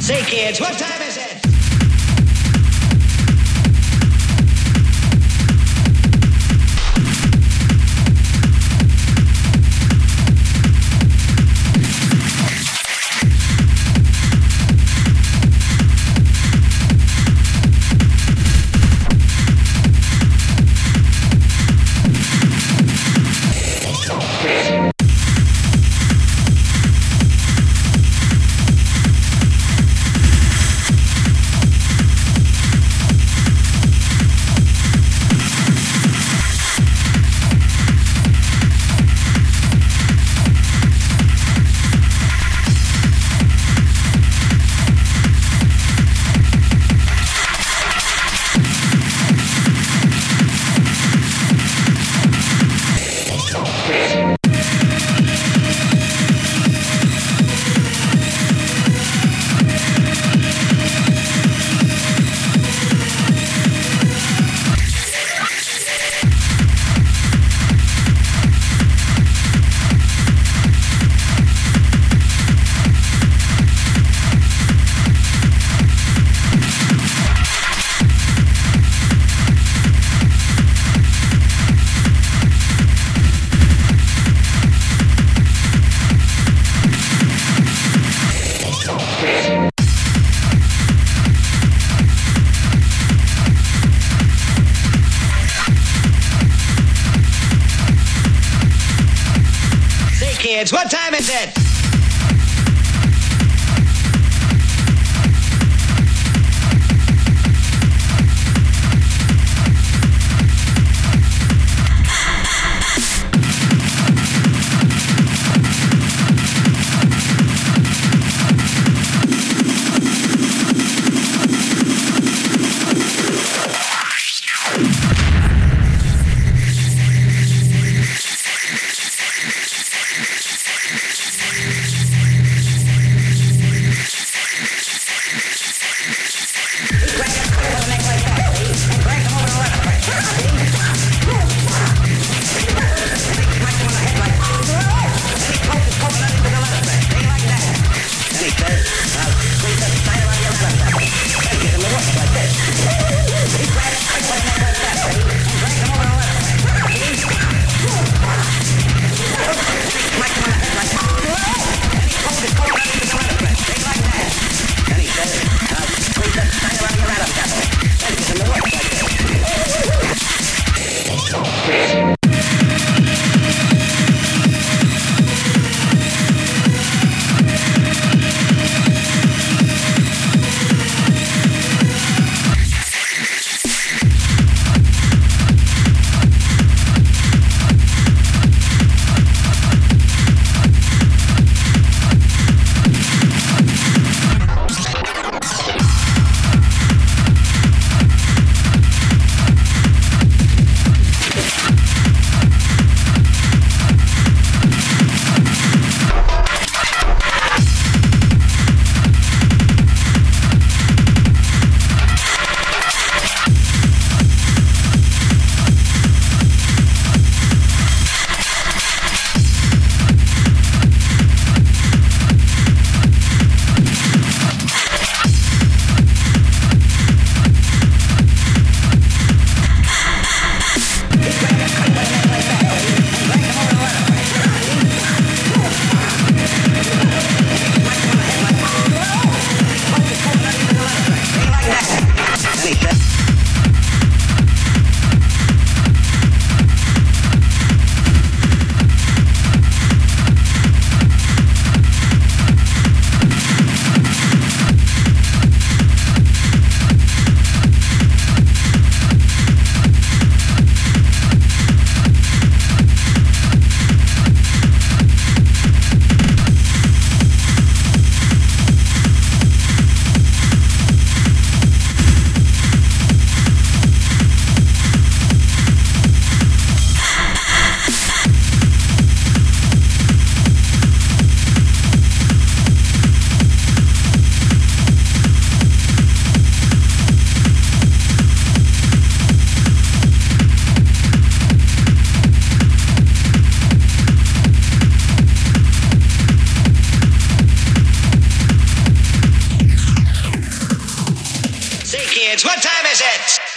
Say, kids, what time is it? Kids, what time is it? kids. What time is it?